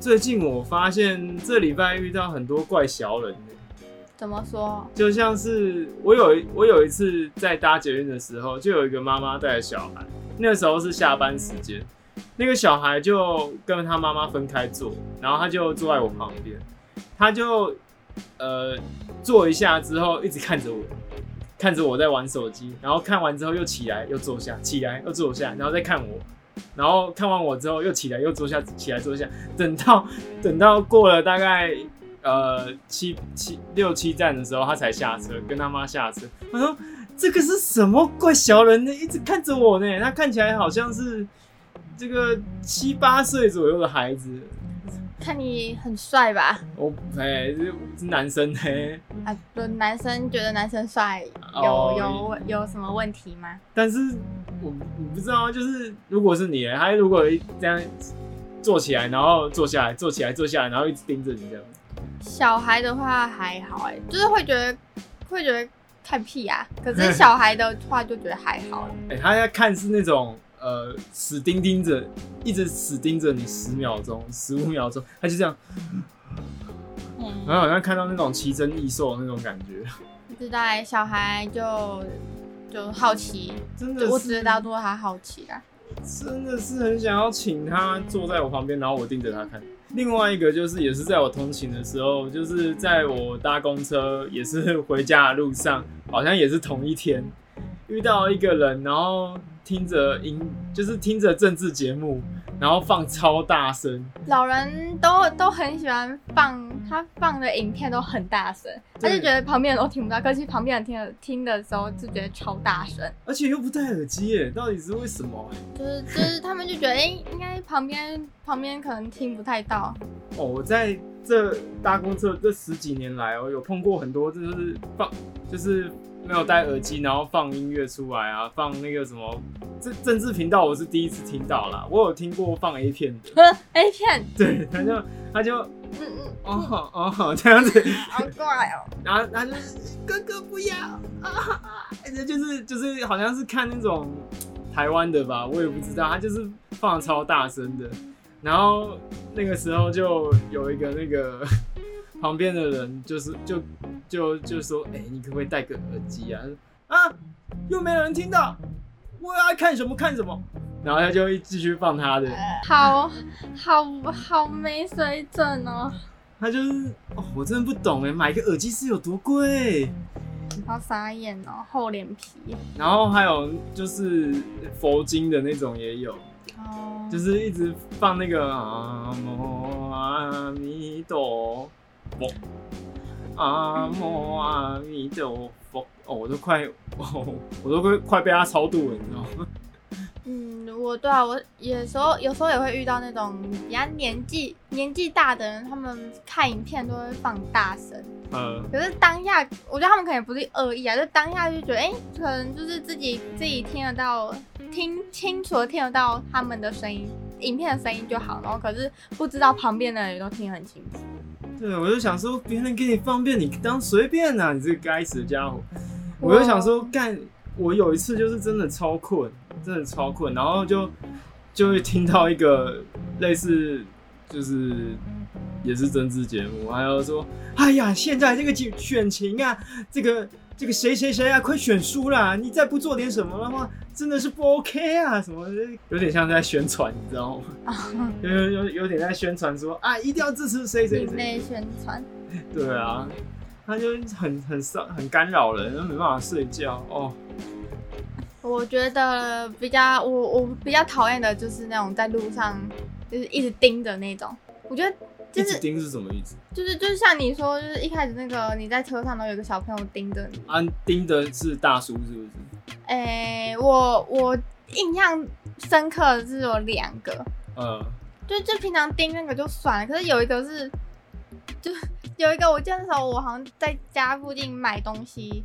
最近我发现这礼拜遇到很多怪小人欸怎么说？就像是我有一我有一次在搭捷运的时候，就有一个妈妈带着小孩，那时候是下班时间，那个小孩就跟他妈妈分开坐，然后他就坐在我旁边，他就呃坐一下之后一直看着我，看着我在玩手机，然后看完之后又起来又坐下，起来又坐下，然后再看我。然后看完我之后，又起来又坐下，起来坐下，等到等到过了大概呃七七六七站的时候，他才下车，跟他妈下车。我说这个是什么怪小人呢？一直看着我呢，他看起来好像是这个七八岁左右的孩子。看你很帅吧？我哎，是是男生嘿，啊，不男生觉得男生帅，有哦有有什么问题吗？但是我我不知道，就是如果是你，他如果这样坐起来，然后坐下来，坐起来，坐下来，然后一直盯着你这样。小孩的话还好哎、就是会觉得会觉得看屁啊。可是 小孩的话就觉得还好了。哎、他在看是那种呃死盯盯着，一直死盯着你十秒钟、十五秒钟，他就这样，嗯，然后好像看到那种奇珍异兽的那种感觉，不知道欸小孩就就好奇，真的我只知是道说他好奇啦。真的是很想要请他坐在我旁边，然后我盯着他看。另外一个就是也是在我通勤的时候，就是在我搭公车也是回家的路上，好像也是同一天遇到一个人，然后听着音，就是听着政治节目，然后放超大声，老人都都很喜欢放他放的影片都很大声，他就对觉得旁边人都听不到，可是旁边人听的听的时候就觉得超大声，而且又不戴耳机耶，到底是为什么？就是就是他们就觉得哎、诶应该旁边旁边可能听不太到，哦，我在这搭公车这十几年来，哦有碰过很多，就是放，就是没有戴耳机，然后放音乐出来啊，放那个什么政政治频道，我是第一次听到啦。我有听过放 A 片的，A 片，对，他就他就嗯嗯，哦好哦好 这样子，好怪哦，然后他就哥哥不要啊，就是就是好像是看那种台湾的吧，我也不知道，他就是放得超大声的，然后那个时候就有一个那个旁边的人就是就就就说，哎、你可不可以戴个耳机啊？啊，又没有人听到，我要看什么看什么，然后他就继续放他的，好好好没水准哦，他就是哦，我真的不懂哎，买个耳机是有多贵？好傻眼哦，厚脸皮。然后还有就是佛经的那种也有，哦，就是一直放那个阿摩阿弥陀佛，阿弥陀佛，哦，我都快，哦，我都快快被他超度了，你知道吗？嗯，我对啊，我有时候有时候也会遇到那种比较年纪年纪大的人，他们看影片都会放大声。嗯，可是当下，我觉得他们可能也不是恶意啊，就当下就觉得，哎、可能就是自己自己听得到，听清楚听得到他们的声音，影片的声音就好，然后可是不知道旁边的人也都听得很清楚。对，我就想说，别人给你方便，你当随便呐、你这个该死的家伙。我就想说，干，我有一次就是真的超困，真的超困，然后就就会听到一个类似就是也是政治节目，还有说，哎呀，现在这个选选情啊，这个这个谁谁谁啊，快选输啦，你再不做点什么的话，真的是不 OK 啊，什么，有点像在宣传，你知道吗？有有有有点在宣传说啊，一定要支持谁谁谁。另类宣传，对啊，他就很很伤很干扰人，没办法睡觉哦。我觉得比较我我比较讨厌的就是那种在路上就是一直盯着那种，我觉得就是一直盯是什么意思？就是就是像你说，就是一开始那个你在车上都有个小朋友盯着你，啊，盯的是大叔是不是？诶、我我印象深刻的是有两个，嗯，就就平常盯那个就算了，可是有一个是，就有一个我记得那时候我好像在家附近买东西，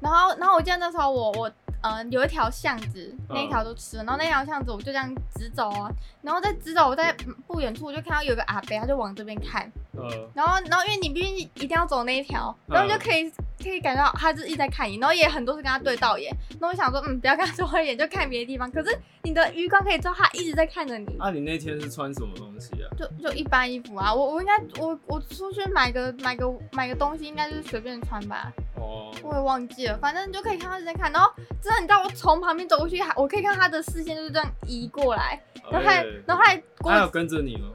然后然后我记得那时候我我呃有一条巷子，那一条都吃了，然后那条巷子我就这样直走啊，然后在直走，我在不远处我就看到有个阿伯，他就往这边看，呃，然后然后因为你必须一定要走那一条，然后你就可以可以感觉到他就是一直在看你，然后也很多是跟他对到眼。那我想说，嗯，不要跟他对到眼，就看别的地方。可是你的余光可以知道他一直在看着你。啊，你那天是穿什么东西啊？就就一般衣服啊，我我应该我我出去买个买个买个东西，应该就是随便穿吧。哦，我也忘记了，反正就可以看他一直在看。然后真的，你知道我从旁边走过去，还我可以看他的视线就是这样移过来，然后他还哎然后他还过他有跟着你吗？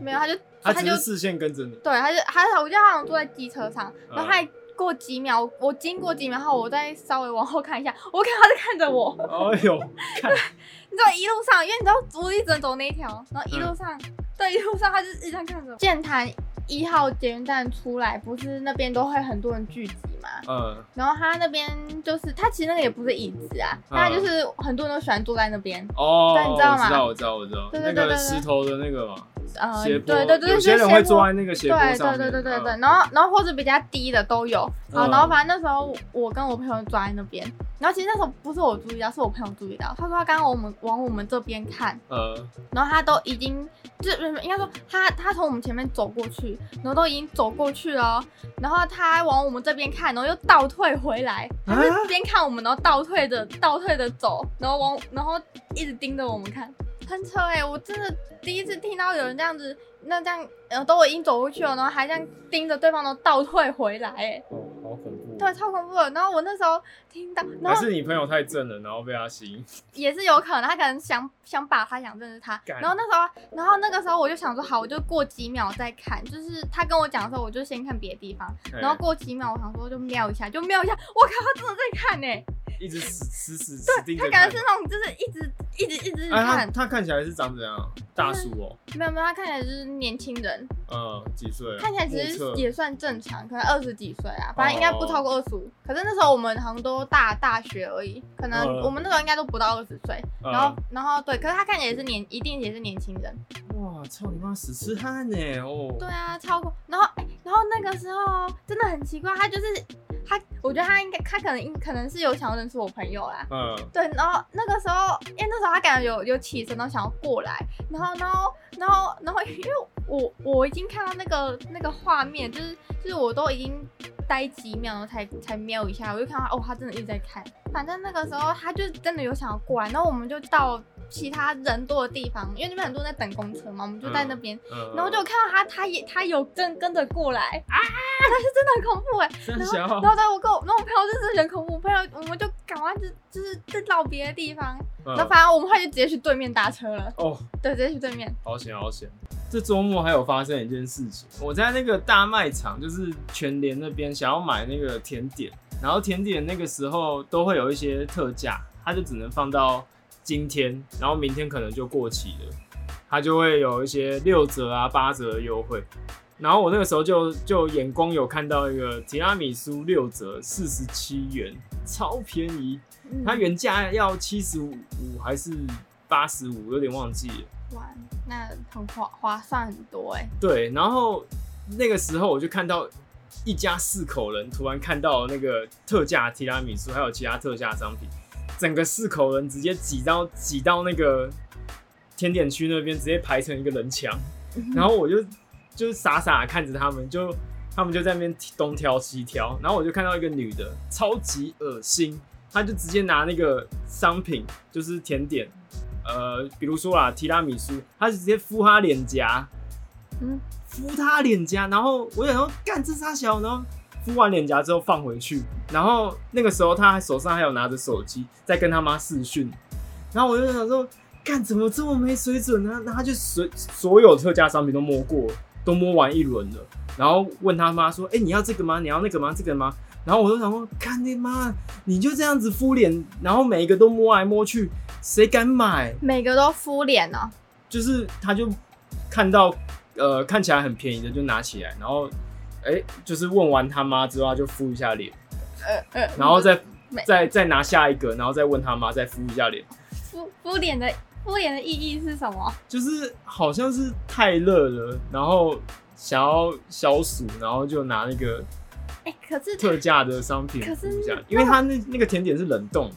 没有，他就他他就视线跟着你。对，他就他我记得他好像坐在机车上，然后还过几秒，我经过几秒后，我再稍微往后看一下，我看他在看着我。哎呦，看，你知道一路上，因为你知道我一直走那一条，然后一路上，对，一路上他就一直在看着我。剑潭一号捷运站出来，不是那边都会很多人聚集嘛？嗯，然后他那边就是，他其实那个也不是椅子啊，嗯他就是很多人都喜欢坐在那边。哦，对你知道吗我知道，我知道，我知道，那个对对对对对石头的那个嘛，呃，对对对，有些人会坐在那个斜坡对上面。对对对对对，嗯然后然后或者比较低的都有。好，嗯然后反正那时候我跟我朋友坐在那边，然后其实那时候不是我注意到，是我朋友注意到。他说他刚刚我们往我们这边看，呃，然后他都已经就是应该说他他从我们前面走过去，然后都已经走过去了哦，然后他往我们这边看，然后又倒退回来，他是啊边看我们，然后倒退的倒退的走，然后往然后一直盯着我们看，很扯哎、我真的第一次听到有人这样子，那这样呃都已经走过去了，然后还这样盯着对方，然后倒退回来哎、怖。对，超恐怖的。然后我那时候听到，然还后是你朋友太正了，然后被他吸引。也是有可能，他可能想想把他想认识他。干然后那时候，然后那个时候我就想说，好，我就过几秒再看。就是他跟我讲的时候，我就先看别的地方。然后过几秒，我想说就瞄一下，就瞄一下。我靠，他真的在看呢、一直死死死死盯他感觉是。那种就是一直一直一直看。他看起来是长怎样？大叔哦，没有没有，他看起来就是年轻人，嗯，几岁啊？看起来其实也算正常，可能二十几岁啊，反正应该不超过二十五。可是那时候我们好像都大大学而已，可能嗯我们那时候应该都不到二十岁。嗯然后然后对，可是他看起来也是年，一定也是年轻人。哇，操你妈，死痴汉呢！哦，对啊，超过。然后，哎、然后那个时候真的很奇怪，他就是他，我觉得他应该，他可能应可能是有想要认识我朋友啦。嗯，对，然后那个时候，因为那时候他感觉有有起身，然后想要过来，然后，然后，然后，然后，因为我我已经看到那个那个画面，就是就是我都已经待几秒，然后才才瞄一下，我就看到哦，他真的一直在看。反正那个时候他就真的有想要过来，然后我们就到其他人多的地方，因为那边很多人在等公车嘛，我们就在那边。嗯然后就看到他，他也他有跟跟着过来。啊，他 是真的很恐怖哎。然后然后在我跟我，然后我朋友就是很恐怖，我朋友我们就赶快就就是在绕别的地方，然后嗯反正我们后来就直接去对面搭车了，哦，对，直接去对面。好险好险！这周末还有发生一件事情，我在那个大卖场，就是全联那边想要买那个甜点，然后甜点那个时候都会有一些特价，它就只能放到今天，然后明天可能就过期了，它就会有一些六折啊、八折的优惠。然后我那个时候就就眼光有看到一个提拉米苏六折，四十七元，超便宜。嗯它原价要七十五还是八十五，有点忘记了。哇，那很划划算很多哎。对，然后那个时候我就看到一家四口人突然看到那个特价提拉米苏，还有其他特价商品，整个四口人直接挤到挤到那个甜点区那边，直接排成一个人墙。然后我就就傻傻地看着他们，就他们就在那边东挑西挑，然后我就看到一个女的超级恶心，她就直接拿那个商品，就是甜点，呃，比如说啊提拉米苏，她就直接敷她脸颊，嗯，敷她脸颊，然后我想说干这傻小，然后敷完脸颊之后放回去，然后那个时候他手上还有拿着手机在跟他妈视讯，然后我就想说。干怎么这么没水准呢？那他就所所有特价商品都摸过，都摸完一轮了，然后问他妈说：“哎、你要这个吗？你要那个吗？这个吗？”然后我就想说：“看你妈，你就这样子敷脸，然后每一个都摸来摸去，谁敢买？”每个都敷脸哦。就是他就看到呃看起来很便宜的就拿起来，然后哎、就是问完他妈之后他就敷一下脸，呃呃，然后再再再拿下一个，然后再问他妈再敷一下脸。敷敷脸的敷脸的意义是什么？就是好像是太热了，然后想要消暑，然后就拿那个哎、可是特价的商品可是敷一下那，因为它那那个甜点是冷冻的。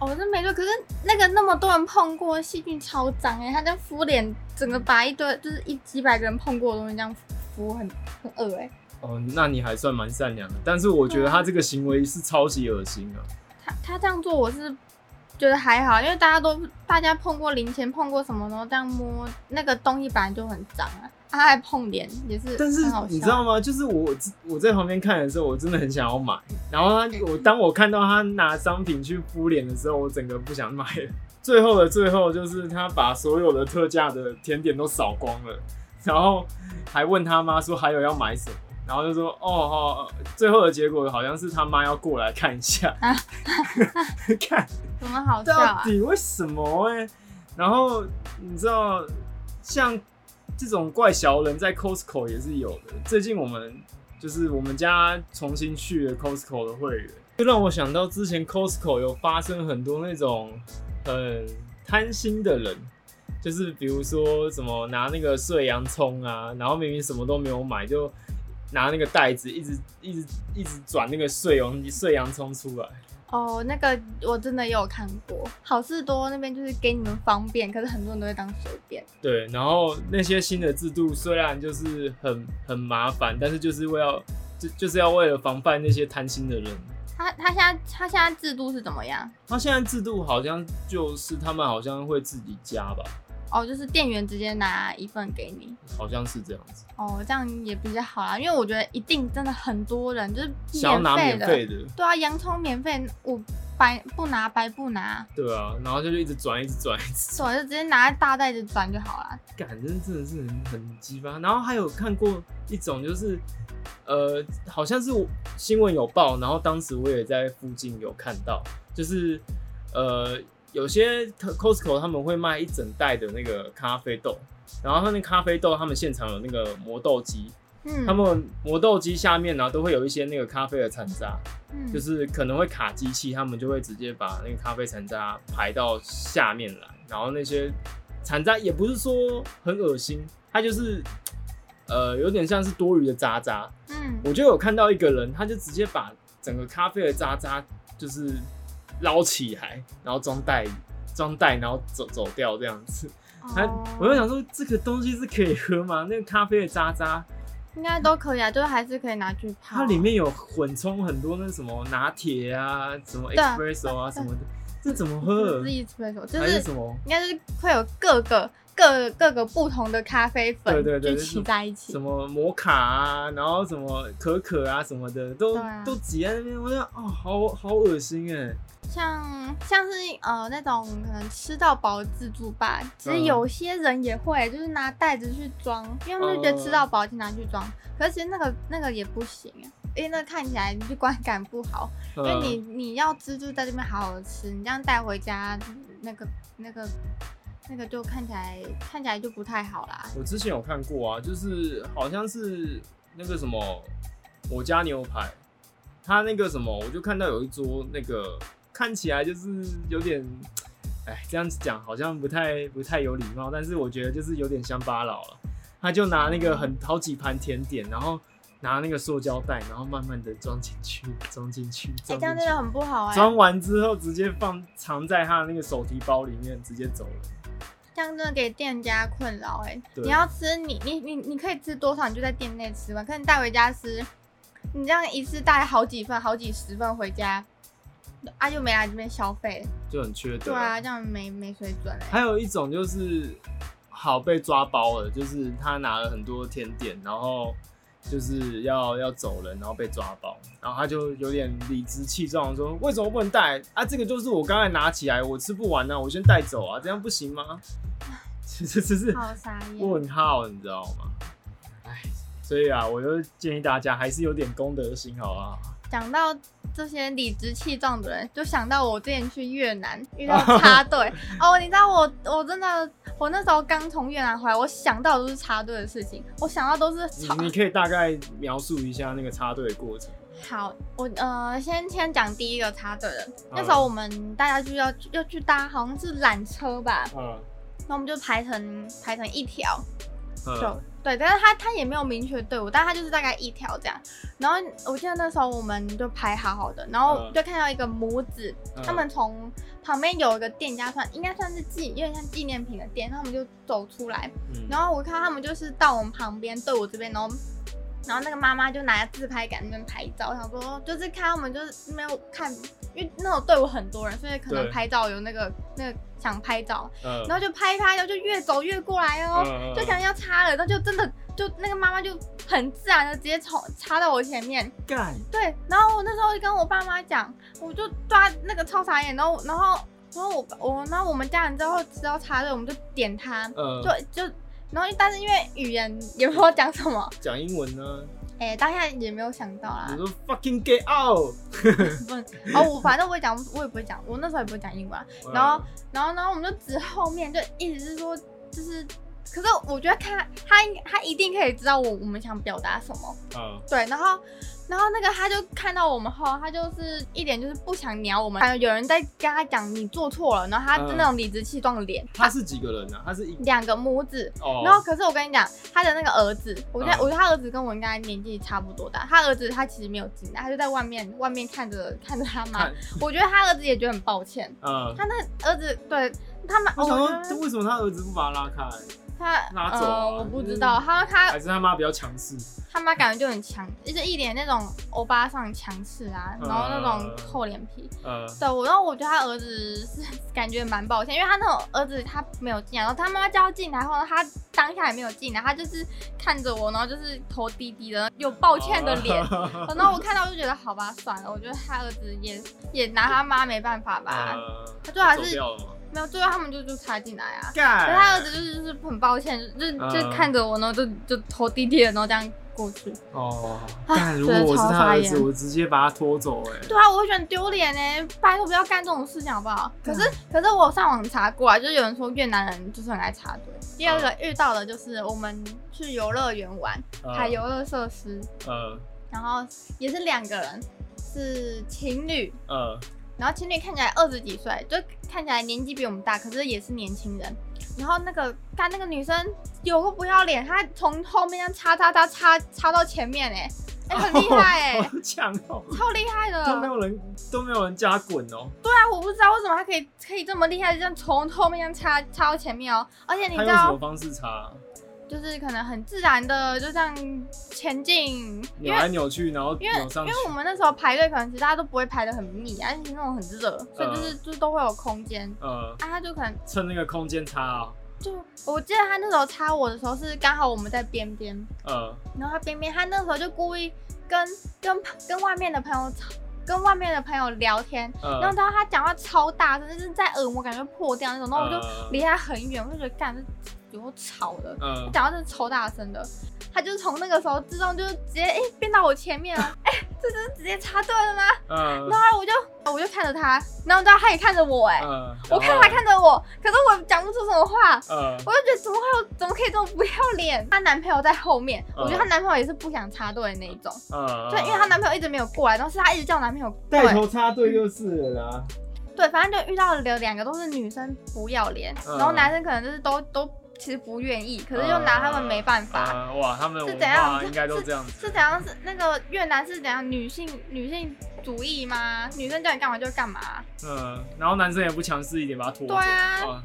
哦，那没错。可是那个那么多人碰过，细菌超脏哎，他这样敷脸，整个把一堆就是一几百个人碰过的东西这样敷，很很恶哎。哦，那你还算蛮善良的，但是我觉得他这个行为是超级恶心啊。他他这样做我是觉得还好，因为大家都大家碰过零钱，碰过什么，然后这样摸那个东西本来就很脏啊，他还碰脸也是但是你知道吗？就是我我在旁边看的时候，我真的很想要买。然后他我当我看到他拿商品去敷脸的时候，我整个不想买了。最后的最后，就是他把所有的特价的甜点都扫光了，然后还问他妈说还有要买什么，然后就说哦哦，最后的结果好像是他妈要过来看一下，啊 看怎么好笑到啊？底为什么哎、然后你知道，像这种怪小人在 Costco 也是有的。最近我们就是我们家重新去了 Costco 的会员，就让我想到之前 Costco 有发生很多那种很贪心的人。就是比如说什么拿那个碎洋葱啊，然后明明什么都没有买，就拿那个袋子一直一直一直转那个碎洋碎洋葱出来。哦，那个我真的也有看过，好事多那边就是给你们方便，可是很多人都会当随便。对，然后那些新的制度虽然就是很很麻烦，但是就是为了就就是要为了防范那些贪心的人。他他现在他现在制度是怎么样？他现在制度好像就是他们好像会自己加吧，哦，就是店员直接拿一份给你。好像是这样子，哦，这样也比较好啦，因为我觉得一定真的很多人就是想要拿免的。费的，对啊，洋葱免费，我白不拿白不拿，对啊，然后就一直转，一直转，一直转，就直接拿大袋子转就好了。感真真的是很很鸡巴。然后还有看过一种就是。呃，好像是新闻有报，然后当时我也在附近有看到，就是呃，有些 Costco 他们会卖一整袋的那个咖啡豆，然后他那咖啡豆他们现场有那个磨豆机，嗯，他们磨豆机下面呢、都会有一些那个咖啡的残渣，嗯。就是可能会卡机器，他们就会直接把那个咖啡残渣排到下面来，然后那些残渣也不是说很恶心，它就是呃有点像是多余的渣渣。嗯，我就有看到一个人，他就直接把整个咖啡的渣渣就是捞起来，然后装袋装袋，然后走走掉这样子。他 哦我就想说，这个东西是可以喝吗？那个咖啡的渣渣，应该都可以啊，就是还是可以拿去泡。它里面有混充很多那什么拿铁啊，什么 espresso 啊什么的，这怎么不喝是？espresso，就是还是什么应该是会有各个各各个不同的咖啡粉对对对聚集在一起什。么摩卡啊，然后什么可可啊什么的，都、啊都挤在那边，我觉得哦，好好恶心哎。像像是呃那种可能吃到饱的自助吧，其实嗯有些人也会就是拿袋子去装，因为他们就觉得吃到饱就拿去装，可是其实那个那个也不行啊，因为那看起来就观感不好，因为你嗯你要吃就在这边好好的吃，你这样带回家那个那个那个就看起来看起来就不太好啦。我之前有看过啊，就是好像是那个什么我家牛排，他那个什么，我就看到有一桌那个看起来就是有点，哎，这样子讲好像不太不太有礼貌，但是我觉得就是有点乡巴佬了。他就拿那个很好几盘甜点，然后拿那个塑胶袋，然后慢慢的装进去，装进去，这样真的。很不好哎、装完之后直接放藏在他的那个手提包里面，直接走了。这样真的给店家困扰哎、对你要吃你你你你可以吃多少，你就在店内吃完，可是你带回家吃，你这样一次带好几份、好几十份回家，啊就没来这边消费，就很缺德。对啊，这样没没水准哎、还有一种就是好被抓包了，就是他拿了很多甜点，然后就是要要走人，然后被抓包，然后他就有点理直气壮地说：“为什么不能带啊？这个就是我刚才拿起来，我吃不完呢、我先带走啊，这样不行吗？”其实只是。问号，你知道吗？哎，所以啊，我就建议大家还是有点公德心，好不好？讲到这些理直气壮的人，就想到我之前去越南遇到插队。哦，你知道我我真的我那时候刚从越南回来，我想到的都是插队的事情，我想到都是吵。你你可以大概描述一下那个插队的过程。好，我呃先先讲第一个插队的，那嗯时候我们大家就要要去搭好像是缆车吧，嗯。那我们就排成排成一条，就嗯对，但是他他也没有明确队伍，但他就是大概一条这样。然后我记得那时候我们就排好好的，然后嗯。就看到一个母子，嗯。他们从旁边有一个店家算应该算是纪有点像纪念品的店，他们就走出来，嗯。然后我看到他们就是到我们旁边队伍这边，然后然后那个妈妈就拿着自拍杆那边拍照，想说就是看他们就是没有看，因为那种队伍很多人，所以可能拍照有那个那个想拍照，嗯，然后就拍一拍，然后就越走越过来哦，嗯就感觉要插了，然后就真的就那个妈妈就很自然的直接从插到我前面，干，对，然后我那时候就跟我爸妈讲，我就抓那个超傻眼，然后然后然后我我然后我们家人之后知道插队，我们就点他，嗯，就就然后但是因为语言也不知道讲什么，讲英文呢，哎、当下也没有想到啦 fucking get out，不哦，我反正我也讲，我也不会讲，我那时候也不会讲英文啊，然后然后然后我们就指后面，就一直是说就是。可是我觉得他他应他一定可以知道我我们想表达什么，嗯。对，然后然后那个他就看到我们后，他就是一点就是不想鸟我们，还有有人在跟他讲你做错了，然后他就那种理直气壮的脸，他是几个人啊？他是一两个母子，哦，然后可是我跟你讲，他的那个儿子，我觉得、嗯我觉得他儿子跟我应该年纪差不多大，他儿子他其实没有进来，他就在外面外面看着 看着他妈，我觉得他儿子也觉得很抱歉，嗯，他那儿子对他们，我想我觉得说，为什么他儿子不把他拉开？他拉走啊呃，我不知道，他他还是他妈比较强势？他妈感觉就很强，就是一脸那种欧巴上强势啊，然后那种嗯厚脸皮。呃，对，我然后我觉得他儿子是感觉蛮抱歉，因为他那种儿子他没有进来，然后他妈妈叫他进来后，他当下也没有进来，他就是看着我，然后就是头低低的，有抱歉的脸。哦 然后我看到就觉得好吧，算了，我觉得他儿子也也拿他妈没办法吧，呃，他最后还是？没有，最后他们就就插进来啊。干，可是他儿子就是就是很抱歉，就就看着我，然后就就头低低的，然后这样过去。哦，啊干，如果我是他儿子，我直接把他拖走，哎，对啊，我会觉得很丢脸哎，拜托不要干这种事情好不好？可是嗯可是我上网查过啊，就是有人说越南人就是很爱插队。第二个遇到的就是我们去游乐园玩呃海游乐设施，呃然后也是两个人，是情侣，呃，然后情侣看起来二十几岁，就看起来年纪比我们大，可是也是年轻人。然后那个干那个女生有个不要脸，她从后面这样插插插插插到前面哎、哎、很厉害哎、好强哦，超厉害的。都没有人都没有人叫他滚哦，对啊，我不知道为什么她可以可以这么厉害，这样从后面这样插插到前面哦。而且你知道，什么方式插？就是可能很自然的就这样前进，扭来扭去，然后因为扭上去因为我们那时候排队，可能其实大家都不会排的很密，而且那种很热，所以就是、就是都会有空间。呃，啊，他就可能趁那个空间插啊，就我记得他那时候插我的时候是刚好我们在边边，呃，然后他边边他那时候就故意跟跟跟外面的朋友吵跟外面的朋友聊天，呃，然后他他讲话超大声，就是在耳膜感觉破掉那种，然后我就呃离他很远，我就觉得干这有够吵的，呃他讲话真的超大声的，他就从那个时候自动就直接哎、变到我前面了，哎、这就是直接插队了吗？嗯然后我就我就看着他，然后你知道他也看着我、哎、呃，我看他看着我，可是我讲不出什么话。嗯我就觉得怎么会有，怎么可以这么不要脸？她男朋友在后面，嗯我觉得她男朋友也是不想插队的那一种，嗯，对，因为她男朋友一直没有过来，然后是她一直叫男朋友带对头插队就是了啦，对，反正就遇到了两个都是女生不要脸，嗯然后男生可能就是都都其实不愿意，可是又拿他们没办法。呃哇，他们是怎样化应该都这样子，是怎样？是那个越南是怎样女性女性主义吗？女生叫你干嘛就干嘛？嗯，然后男生也不强势一点，把他拖走，对啊哇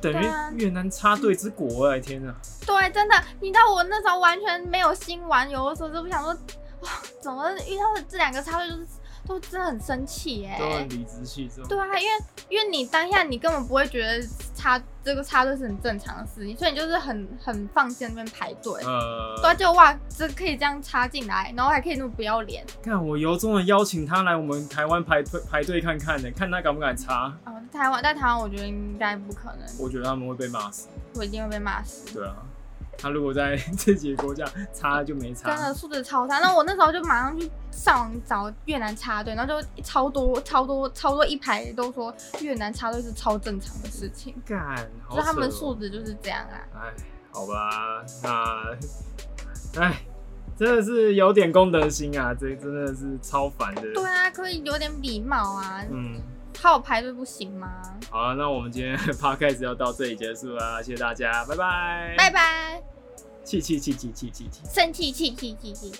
等于越南插队之国哎，天哪！对，真的，你知道我那时候完全没有心玩游的时候，就不想说，哇，怎么遇到的这两个插队就是都真的很生气耶、都很理直气壮。对啊，因为因为你当下你根本不会觉得插这个插队是很正常的事情，所以你就是很很放心那边排队。呃，对啊，就哇，这可以这样插进来，然后还可以那么不要脸。看我由衷的邀请他来我们台湾排队排队看看呢，看他敢不敢插。哦，台湾在台湾，我觉得应该不可能，我觉得他们会被骂死。我一定会被骂死。对啊，他如果在 自己的国家插就没插。真的素质超差，那我那时候就马上去上网找越南插队，然后就超多超多超多一排都说越南插队是超正常的事情，干，好所以他们素质就是这样啊。哎，好吧，那哎，真的是有点公德心啊，这真的是超烦的。对啊，可以有点礼貌啊，嗯，好好排队不行吗？好啊，那我们今天 podcast 要到这里结束了，谢谢大家，拜拜。拜拜，气气气气气气气。生气气气气气。